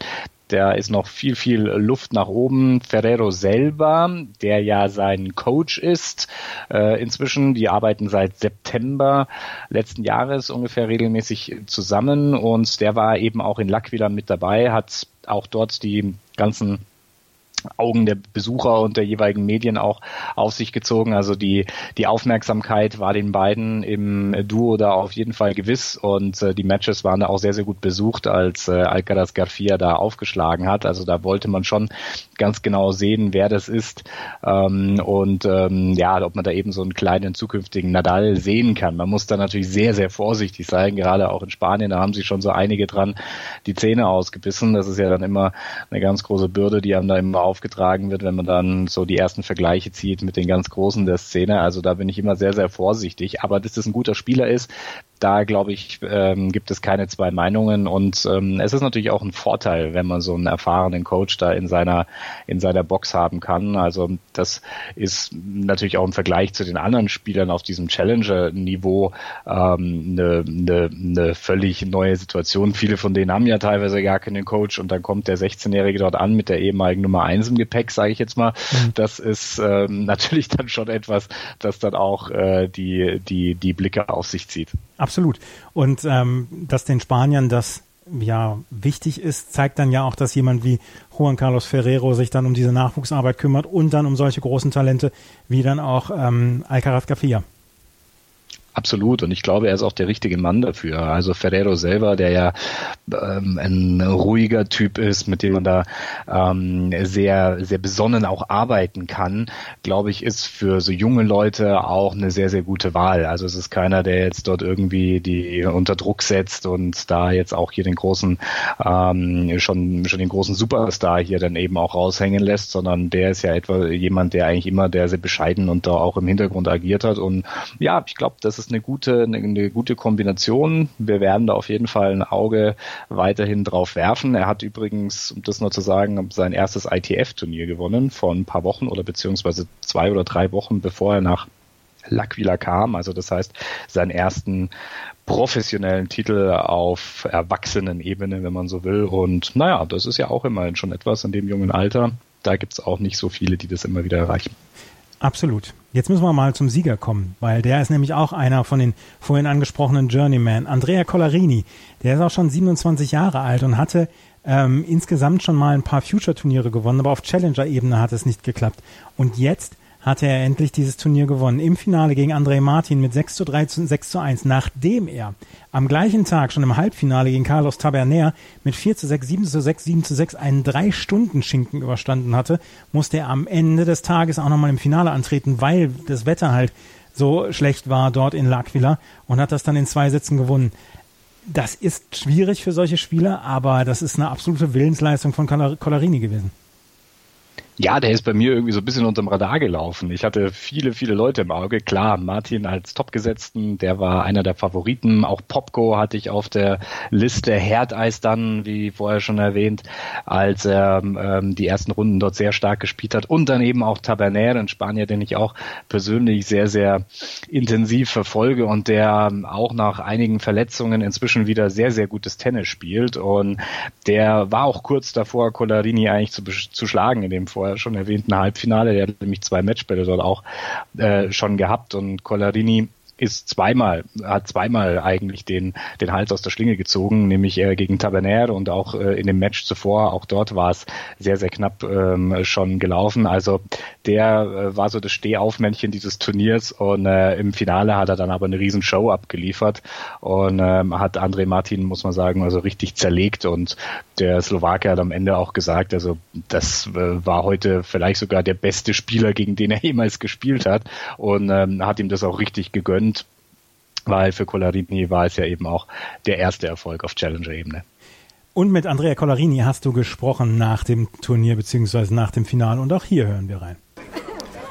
da ist noch viel, viel Luft nach oben. Ferrero selber, der ja sein Coach ist, äh, inzwischen, die arbeiten seit September letzten Jahres ungefähr regelmäßig zusammen und der war eben auch in Lack wieder mit dabei, hat auch dort die ganzen Augen der Besucher und der jeweiligen Medien auch auf sich gezogen. Also die, die Aufmerksamkeit war den beiden im Duo da auf jeden Fall gewiss und äh, die Matches waren da auch sehr, sehr gut besucht, als äh, Alcaraz Garcia da aufgeschlagen hat. Also da wollte man schon ganz genau sehen, wer das ist ähm, und ähm, ja, ob man da eben so einen kleinen zukünftigen Nadal sehen kann. Man muss da natürlich sehr, sehr vorsichtig sein, gerade auch in Spanien, da haben sich schon so einige dran die Zähne ausgebissen. Das ist ja dann immer eine ganz große Bürde, die einem da immer aufgetragen wird, wenn man dann so die ersten Vergleiche zieht mit den ganz Großen der Szene. Also da bin ich immer sehr, sehr vorsichtig. Aber dass das ein guter Spieler ist, da glaube ich, ähm, gibt es keine zwei Meinungen und ähm, es ist natürlich auch ein Vorteil, wenn man so einen erfahrenen Coach da in seiner in seiner Box haben kann. Also das ist natürlich auch im Vergleich zu den anderen Spielern auf diesem Challenger-Niveau ähm, eine, eine, eine völlig neue Situation. Viele von denen haben ja teilweise gar keinen Coach und dann kommt der 16-Jährige dort an mit der ehemaligen Nummer 1 im Gepäck, sage ich jetzt mal. Mhm. Das ist ähm, natürlich dann schon etwas, das dann auch äh, die die die Blicke auf sich zieht. Absolut. Und ähm, dass den Spaniern das ja wichtig ist, zeigt dann ja auch, dass jemand wie Juan Carlos Ferrero sich dann um diese Nachwuchsarbeit kümmert und dann um solche großen Talente wie dann auch ähm, Alcaraz Garcia. Absolut. Und ich glaube, er ist auch der richtige Mann dafür. Also Ferrero selber, der ja ähm, ein ruhiger Typ ist, mit dem man da ähm, sehr, sehr besonnen auch arbeiten kann, glaube ich, ist für so junge Leute auch eine sehr, sehr gute Wahl. Also es ist keiner, der jetzt dort irgendwie die unter Druck setzt und da jetzt auch hier den großen, ähm, schon, schon den großen Superstar hier dann eben auch raushängen lässt, sondern der ist ja etwa jemand, der eigentlich immer der sehr bescheiden und da auch im Hintergrund agiert hat. Und ja, ich glaube, das ist eine gute, eine, eine gute Kombination. Wir werden da auf jeden Fall ein Auge weiterhin drauf werfen. Er hat übrigens, um das nur zu sagen, sein erstes ITF-Turnier gewonnen vor ein paar Wochen oder beziehungsweise zwei oder drei Wochen, bevor er nach L'Aquila kam. Also das heißt, seinen ersten professionellen Titel auf Erwachsenenebene, wenn man so will. Und naja, das ist ja auch immerhin schon etwas in dem jungen Alter. Da gibt es auch nicht so viele, die das immer wieder erreichen. Absolut. Jetzt müssen wir mal zum Sieger kommen, weil der ist nämlich auch einer von den vorhin angesprochenen Journeyman. Andrea Collarini, der ist auch schon 27 Jahre alt und hatte ähm, insgesamt schon mal ein paar Future-Turniere gewonnen, aber auf Challenger-Ebene hat es nicht geklappt. Und jetzt hatte er endlich dieses Turnier gewonnen. Im Finale gegen André Martin mit 6 zu 3 zu 6 zu 1, nachdem er am gleichen Tag schon im Halbfinale gegen Carlos Taberner mit 4 zu 6, 7 zu 6, 7 zu 6 einen drei Stunden Schinken überstanden hatte, musste er am Ende des Tages auch nochmal im Finale antreten, weil das Wetter halt so schlecht war dort in L'Aquila und hat das dann in zwei Sätzen gewonnen. Das ist schwierig für solche Spieler, aber das ist eine absolute Willensleistung von Collarini gewesen. Ja, der ist bei mir irgendwie so ein bisschen unterm Radar gelaufen. Ich hatte viele, viele Leute im Auge. Klar, Martin als Topgesetzten, der war einer der Favoriten. Auch Popko hatte ich auf der Liste. Herdeis dann, wie vorher schon erwähnt, als er ähm, die ersten Runden dort sehr stark gespielt hat. Und dann eben auch Taberner, in Spanien, den ich auch persönlich sehr, sehr intensiv verfolge und der auch nach einigen Verletzungen inzwischen wieder sehr, sehr gutes Tennis spielt. Und der war auch kurz davor, Collarini eigentlich zu, zu schlagen in dem Vorher schon erwähnten Halbfinale. Der hat nämlich zwei Matchbälle dort auch äh, schon gehabt und Collarini ist zweimal, hat zweimal eigentlich den, den Hals aus der Schlinge gezogen, nämlich äh, gegen Taberner und auch äh, in dem Match zuvor, auch dort war es sehr, sehr knapp ähm, schon gelaufen. Also der äh, war so das Stehaufmännchen dieses Turniers und äh, im Finale hat er dann aber eine riesen Show abgeliefert und ähm, hat André Martin, muss man sagen, also richtig zerlegt und der Slowake hat am Ende auch gesagt, also das äh, war heute vielleicht sogar der beste Spieler, gegen den er jemals gespielt hat und ähm, hat ihm das auch richtig gegönnt weil für Collarini war es ja eben auch der erste Erfolg auf Challenger-Ebene. Und mit Andrea Collarini hast du gesprochen nach dem Turnier bzw. nach dem Finale und auch hier hören wir rein.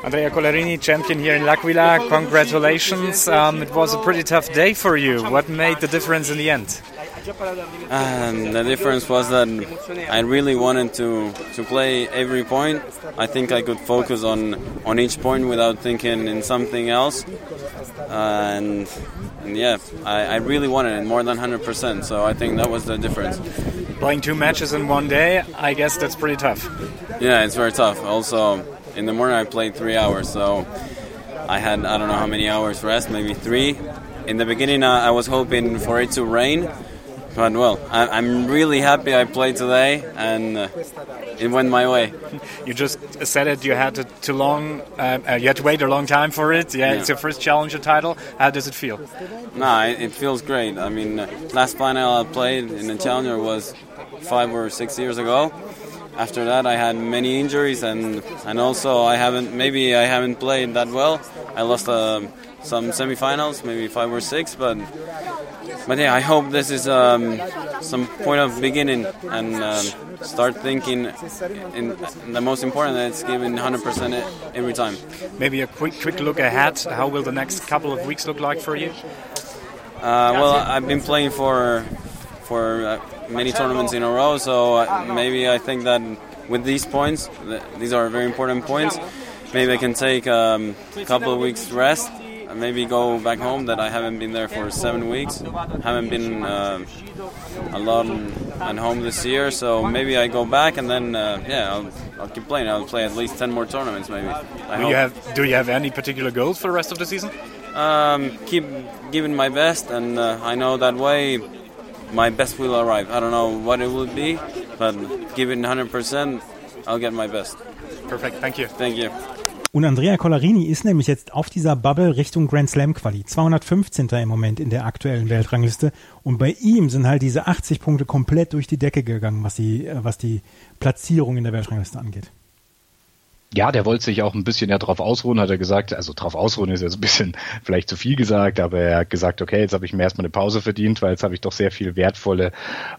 Andrea Collarini, champion here in L'Aquila. Congratulations. Um, it was a pretty tough day for you. What made the difference in the end? Um, the difference was that I really wanted to, to play every point. I think I could focus on, on each point without thinking in something else. And, and, yeah, I, I really wanted it more than 100%. So I think that was the difference. Playing two matches in one day, I guess that's pretty tough. Yeah, it's very tough. Also, in the morning I played three hours, so I had I don't know how many hours rest, maybe three. In the beginning, I was hoping for it to rain, but well, I, am really happy I played today, and uh, it went my way. You just said it. You had to, too long. Uh, uh, you had to wait a long time for it. Yeah, yeah, it's your first challenger title. How does it feel? Nah, it, it feels great. I mean, uh, last final I played in the challenger was five or six years ago. After that, I had many injuries, and and also I haven't maybe I haven't played that well. I lost uh, some semifinals, maybe five or six, but but yeah, I hope this is um, some point of beginning and um, start thinking in, in, the most important that's giving 100% every time. Maybe a quick quick look ahead. How will the next couple of weeks look like for you? Uh, well, I've been playing for for uh, many tournaments in a row, so uh, maybe I think that with these points, these are very important points. Maybe I can take um, a couple of weeks rest maybe go back home that I haven't been there for seven weeks. Haven't been uh, a lot at home this year, so maybe I go back and then uh, yeah, I'll, I'll keep playing. I'll play at least ten more tournaments maybe. I do hope. you have Do you have any particular goals for the rest of the season? Um, keep giving my best, and uh, I know that way my best will arrive. I don't know what it will be, but giving 100%, I'll get my best. Perfect. Thank you. Thank you. Und Andrea Collarini ist nämlich jetzt auf dieser Bubble Richtung Grand Slam Quali. 215. im Moment in der aktuellen Weltrangliste. Und bei ihm sind halt diese 80 Punkte komplett durch die Decke gegangen, was die, äh, was die Platzierung in der Weltrangliste angeht ja, der wollte sich auch ein bisschen ja drauf ausruhen, hat er gesagt. Also drauf ausruhen ist jetzt ein bisschen vielleicht zu viel gesagt, aber er hat gesagt, okay, jetzt habe ich mir erstmal eine Pause verdient, weil jetzt habe ich doch sehr viel wertvolle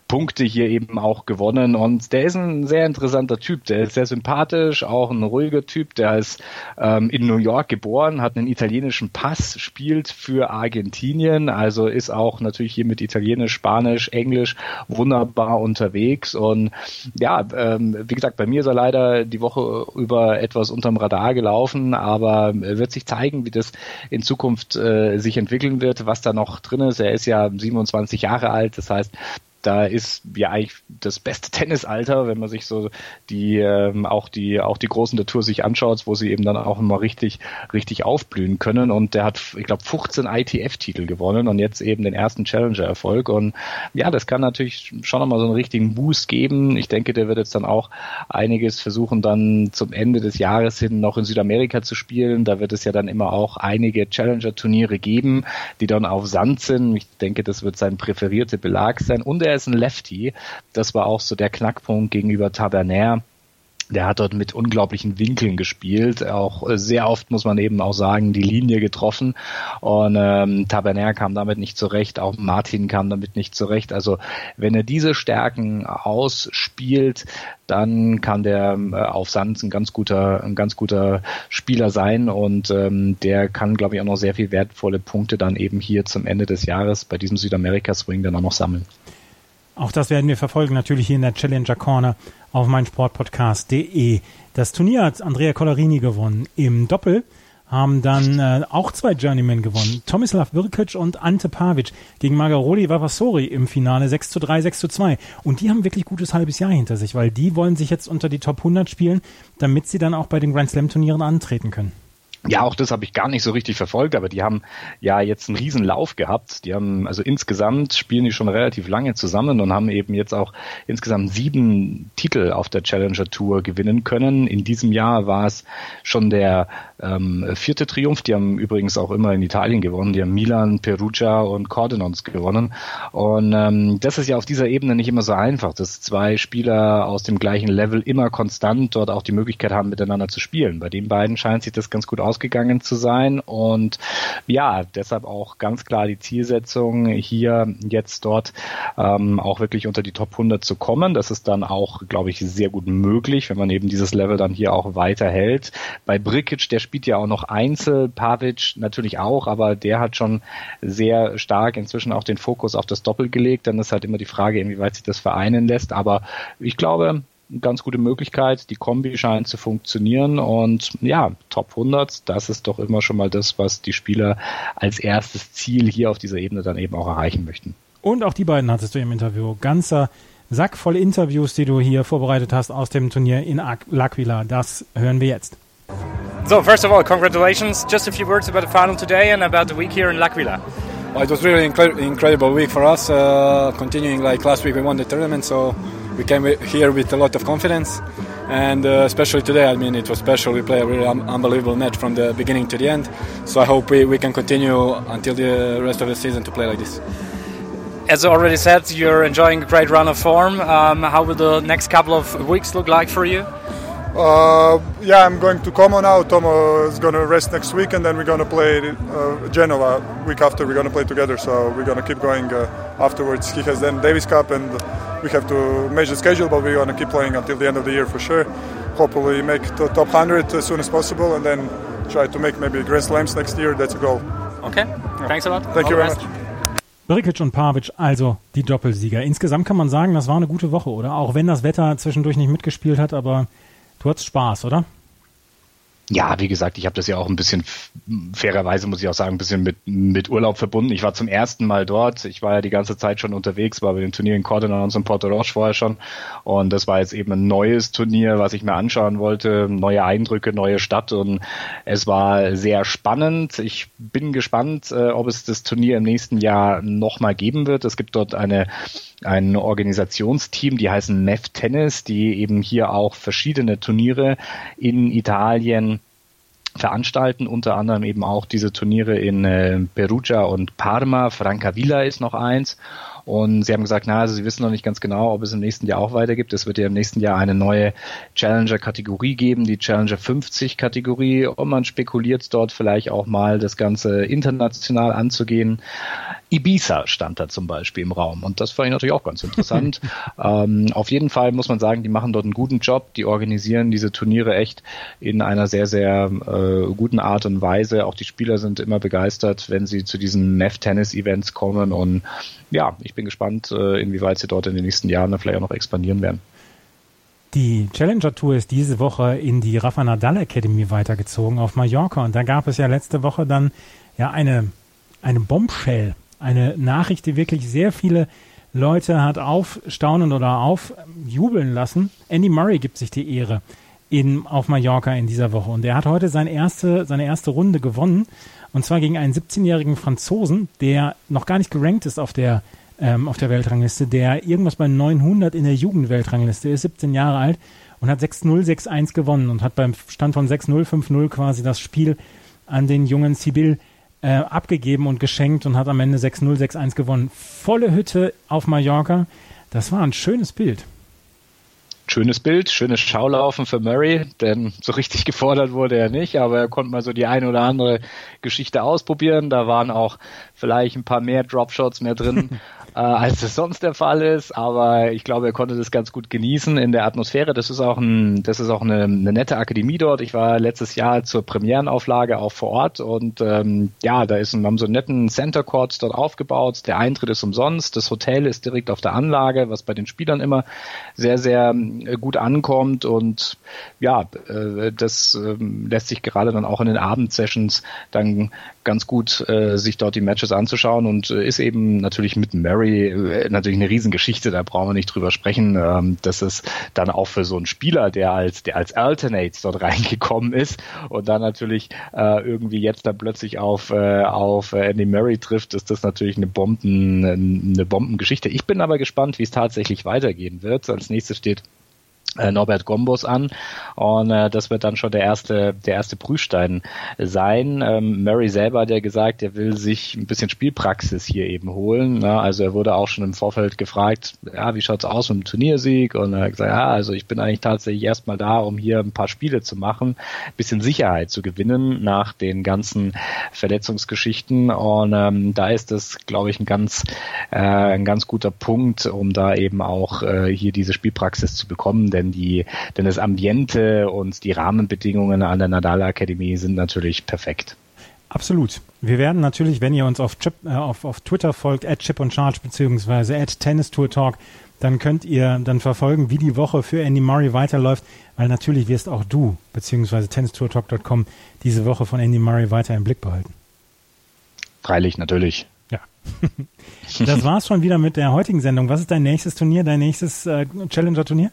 Punkte hier eben auch gewonnen. Und der ist ein sehr interessanter Typ. Der ist sehr sympathisch, auch ein ruhiger Typ. Der ist ähm, in New York geboren, hat einen italienischen Pass, spielt für Argentinien, also ist auch natürlich hier mit Italienisch, Spanisch, Englisch wunderbar unterwegs. Und ja, ähm, wie gesagt, bei mir ist er leider die Woche über etwas unterm Radar gelaufen, aber äh, wird sich zeigen, wie das in Zukunft äh, sich entwickeln wird, was da noch drin ist. Er ist ja 27 Jahre alt, das heißt, da ist ja eigentlich das beste Tennisalter, wenn man sich so die ähm, auch die auch die großen der Tour sich anschaut, wo sie eben dann auch immer richtig richtig aufblühen können und der hat ich glaube 15 ITF-Titel gewonnen und jetzt eben den ersten Challenger-Erfolg und ja, das kann natürlich schon nochmal so einen richtigen Boost geben. Ich denke, der wird jetzt dann auch einiges versuchen dann zum Ende des Jahres hin noch in Südamerika zu spielen. Da wird es ja dann immer auch einige Challenger-Turniere geben, die dann auf Sand sind. Ich denke, das wird sein präferierter Belag sein und er ist ein Lefty. Das war auch so der Knackpunkt gegenüber Taberner. Der hat dort mit unglaublichen Winkeln gespielt. Auch äh, sehr oft muss man eben auch sagen, die Linie getroffen. Und ähm, Taberner kam damit nicht zurecht. Auch Martin kam damit nicht zurecht. Also wenn er diese Stärken ausspielt, dann kann der äh, auf Sand ein ganz guter, ein ganz guter Spieler sein und ähm, der kann, glaube ich, auch noch sehr viel wertvolle Punkte dann eben hier zum Ende des Jahres bei diesem Südamerika-Swing dann auch noch sammeln. Auch das werden wir verfolgen, natürlich hier in der Challenger Corner auf meinsportpodcast.de. Das Turnier hat Andrea Collarini gewonnen. Im Doppel haben dann äh, auch zwei Journeymen gewonnen. Tomislav Virkic und Ante Pavic gegen Margaroli Vavasori im Finale 6 zu 3, 6 zu 2. Und die haben wirklich gutes halbes Jahr hinter sich, weil die wollen sich jetzt unter die Top 100 spielen, damit sie dann auch bei den Grand Slam Turnieren antreten können. Ja, auch das habe ich gar nicht so richtig verfolgt, aber die haben ja jetzt einen riesen Lauf gehabt. Die haben, also insgesamt spielen die schon relativ lange zusammen und haben eben jetzt auch insgesamt sieben Titel auf der Challenger Tour gewinnen können. In diesem Jahr war es schon der ähm, vierte Triumph. Die haben übrigens auch immer in Italien gewonnen. Die haben Milan, Perugia und Cordonons gewonnen. Und ähm, das ist ja auf dieser Ebene nicht immer so einfach, dass zwei Spieler aus dem gleichen Level immer konstant dort auch die Möglichkeit haben, miteinander zu spielen. Bei den beiden scheint sich das ganz gut ausgegangen zu sein. Und ja, deshalb auch ganz klar die Zielsetzung, hier jetzt dort ähm, auch wirklich unter die Top 100 zu kommen. Das ist dann auch, glaube ich, sehr gut möglich, wenn man eben dieses Level dann hier auch weiter hält. Bei Brikic, der spielt ja auch noch Einzel, Pavic natürlich auch, aber der hat schon sehr stark inzwischen auch den Fokus auf das Doppel gelegt. Dann ist halt immer die Frage, inwieweit sich das vereinen lässt. Aber ich glaube, ganz gute Möglichkeit. Die Kombi scheint zu funktionieren und ja, Top 100, das ist doch immer schon mal das, was die Spieler als erstes Ziel hier auf dieser Ebene dann eben auch erreichen möchten. Und auch die beiden hattest du im Interview. Ganzer Sack voll Interviews, die du hier vorbereitet hast aus dem Turnier in L'Aquila. Das hören wir jetzt. So, first of all, congratulations. Just a few words about the final today and about the week here in L'Aquila. Well, it was really incre- incredible week for us. Uh, continuing like last week, we won the tournament, so we came here with a lot of confidence. And uh, especially today, I mean, it was special. We played a really un- unbelievable match from the beginning to the end. So I hope we, we can continue until the rest of the season to play like this. As already said, you're enjoying a great run of form. Um, how will the next couple of weeks look like for you? Uh, yeah, I'm going to Como now. Tomo is going to rest next week, and then we're going to play uh, Genoa week after. We're going to play together, so we're going to keep going uh, afterwards. He has then Davis Cup, and we have to manage the schedule, but we're going to keep playing until the end of the year for sure. Hopefully, make the top 100 as soon as possible, and then try to make maybe Grand Slams next year. That's a goal. Okay, thanks a lot. Thank All you very best. much. Brkic und Pavic, also die Doppelsieger. Insgesamt kann man sagen, das war eine gute Woche, oder? Auch wenn das Wetter zwischendurch nicht mitgespielt hat, aber du hattest Spaß, oder? Ja, wie gesagt, ich habe das ja auch ein bisschen, fairerweise muss ich auch sagen, ein bisschen mit, mit Urlaub verbunden. Ich war zum ersten Mal dort. Ich war ja die ganze Zeit schon unterwegs, war bei den Turnieren Cordoba und Porto Roche vorher schon. Und das war jetzt eben ein neues Turnier, was ich mir anschauen wollte. Neue Eindrücke, neue Stadt. Und es war sehr spannend. Ich bin gespannt, äh, ob es das Turnier im nächsten Jahr nochmal geben wird. Es gibt dort eine ein Organisationsteam, die heißen MEF Tennis, die eben hier auch verschiedene Turniere in Italien veranstalten, unter anderem eben auch diese Turniere in äh, Perugia und Parma. Francavilla ist noch eins. Und sie haben gesagt, na, also sie wissen noch nicht ganz genau, ob es im nächsten Jahr auch weitergibt. Es wird ja im nächsten Jahr eine neue Challenger-Kategorie geben, die Challenger 50-Kategorie. Und man spekuliert dort vielleicht auch mal das Ganze international anzugehen. Ibiza stand da zum Beispiel im Raum. Und das fand ich natürlich auch ganz interessant. ähm, auf jeden Fall muss man sagen, die machen dort einen guten Job. Die organisieren diese Turniere echt in einer sehr, sehr äh, guten Art und Weise. Auch die Spieler sind immer begeistert, wenn sie zu diesen MEF-Tennis-Events kommen. Und ja, ich bin gespannt, äh, inwieweit sie dort in den nächsten Jahren vielleicht auch noch expandieren werden. Die Challenger Tour ist diese Woche in die Rafa Nadal Academy weitergezogen auf Mallorca und da gab es ja letzte Woche dann ja eine, eine Bombshell, eine Nachricht, die wirklich sehr viele Leute hat aufstaunen oder aufjubeln lassen. Andy Murray gibt sich die Ehre in, auf Mallorca in dieser Woche und er hat heute seine erste, seine erste Runde gewonnen und zwar gegen einen 17-jährigen Franzosen, der noch gar nicht gerankt ist auf der ähm, auf der Weltrangliste, der irgendwas bei 900 in der Jugendweltrangliste ist, 17 Jahre alt und hat 6-0, 6-1 gewonnen und hat beim Stand von 6-0, 5-0 quasi das Spiel an den jungen Sibyl äh, abgegeben und geschenkt und hat am Ende 6-0, 6-1 gewonnen. Volle Hütte auf Mallorca. Das war ein schönes Bild. Schönes Bild, schönes Schaulaufen für Murray, denn so richtig gefordert wurde er nicht, aber er konnte mal so die eine oder andere Geschichte ausprobieren. Da waren auch vielleicht ein paar mehr Dropshots mehr drin. äh, als es sonst der Fall ist. Aber ich glaube, er konnte das ganz gut genießen in der Atmosphäre. Das ist auch ein, das ist auch eine, eine nette Akademie dort. Ich war letztes Jahr zur Premierenauflage auch vor Ort und ähm, ja, da ist ein, haben so einen netten Center Court dort aufgebaut. Der Eintritt ist umsonst. Das Hotel ist direkt auf der Anlage, was bei den Spielern immer sehr, sehr äh, gut ankommt und ja, äh, das äh, lässt sich gerade dann auch in den Abendsessions dann ganz gut äh, sich dort die Matches anzuschauen und äh, ist eben natürlich mit Murray äh, natürlich eine Riesengeschichte, da brauchen wir nicht drüber sprechen. Ähm, das ist dann auch für so einen Spieler, der als der als Alternate dort reingekommen ist und dann natürlich äh, irgendwie jetzt dann plötzlich auf äh, auf Andy Murray trifft, ist das natürlich eine Bomben eine Bombengeschichte. Ich bin aber gespannt, wie es tatsächlich weitergehen wird. Als nächstes steht Norbert Gombos an und äh, das wird dann schon der erste der erste Prüfstein sein. Ähm, Murray selber hat ja gesagt, er will sich ein bisschen Spielpraxis hier eben holen. Ne? Also er wurde auch schon im Vorfeld gefragt, ja, wie schaut's aus mit dem Turniersieg? Und er hat gesagt, ja, also ich bin eigentlich tatsächlich erstmal da, um hier ein paar Spiele zu machen, bisschen Sicherheit zu gewinnen nach den ganzen Verletzungsgeschichten und ähm, da ist das, glaube ich, ein ganz äh, ein ganz guter Punkt, um da eben auch äh, hier diese Spielpraxis zu bekommen, denn die, denn das Ambiente und die Rahmenbedingungen an der Nadal Akademie sind natürlich perfekt. Absolut. Wir werden natürlich, wenn ihr uns auf, Chip, äh, auf, auf Twitter folgt, at Chip und Charge beziehungsweise at Tennis Tour Talk, dann könnt ihr dann verfolgen, wie die Woche für Andy Murray weiterläuft, weil natürlich wirst auch du beziehungsweise tennistourtalk.com diese Woche von Andy Murray weiter im Blick behalten. Freilich, natürlich. Ja. das war's schon wieder mit der heutigen Sendung. Was ist dein nächstes Turnier, dein nächstes äh, Challenger-Turnier?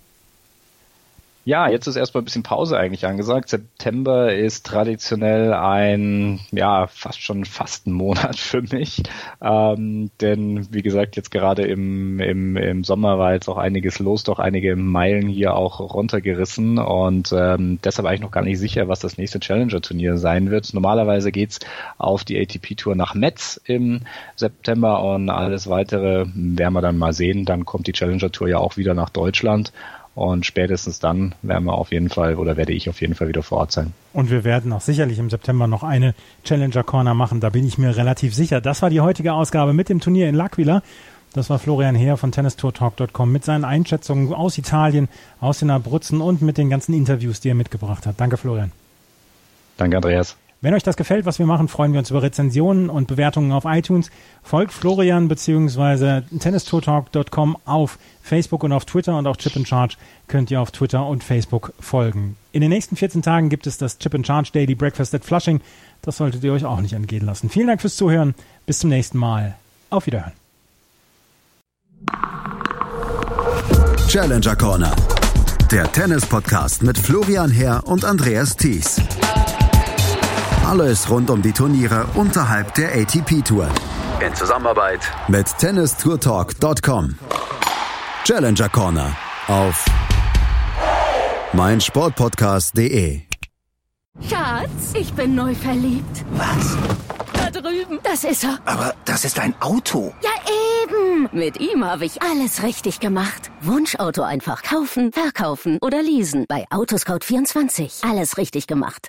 Ja, jetzt ist erstmal ein bisschen Pause eigentlich angesagt. September ist traditionell ein, ja, fast schon fast ein Monat für mich. Ähm, denn wie gesagt, jetzt gerade im, im, im Sommer war jetzt auch einiges los, doch einige Meilen hier auch runtergerissen und ähm, deshalb eigentlich noch gar nicht sicher, was das nächste Challenger-Turnier sein wird. Normalerweise geht's auf die ATP-Tour nach Metz im September und alles weitere werden wir dann mal sehen. Dann kommt die Challenger-Tour ja auch wieder nach Deutschland. Und spätestens dann werden wir auf jeden Fall oder werde ich auf jeden Fall wieder vor Ort sein. Und wir werden auch sicherlich im September noch eine Challenger Corner machen. Da bin ich mir relativ sicher. Das war die heutige Ausgabe mit dem Turnier in L'Aquila. Das war Florian Heer von tennistourtalk.com mit seinen Einschätzungen aus Italien, aus den Abruzzen und mit den ganzen Interviews, die er mitgebracht hat. Danke, Florian. Danke, Andreas. Wenn euch das gefällt, was wir machen, freuen wir uns über Rezensionen und Bewertungen auf iTunes. Folgt Florian bzw. tennistourtalk.com auf Facebook und auf Twitter und auch Chip and Charge könnt ihr auf Twitter und Facebook folgen. In den nächsten 14 Tagen gibt es das Chip and Charge Daily Breakfast at Flushing. Das solltet ihr euch auch nicht entgehen lassen. Vielen Dank fürs Zuhören. Bis zum nächsten Mal. Auf Wiederhören. Challenger Corner. Der Tennis-Podcast mit Florian Herr und Andreas Thies. Alles rund um die Turniere unterhalb der ATP-Tour. In Zusammenarbeit mit tennistourtalk.com. Challenger Corner auf meinsportpodcast.de. Schatz, ich bin neu verliebt. Was? Da drüben. Das ist er. Aber das ist ein Auto. Ja, eben. Mit ihm habe ich alles richtig gemacht. Wunschauto einfach kaufen, verkaufen oder leasen. Bei Autoscout24. Alles richtig gemacht.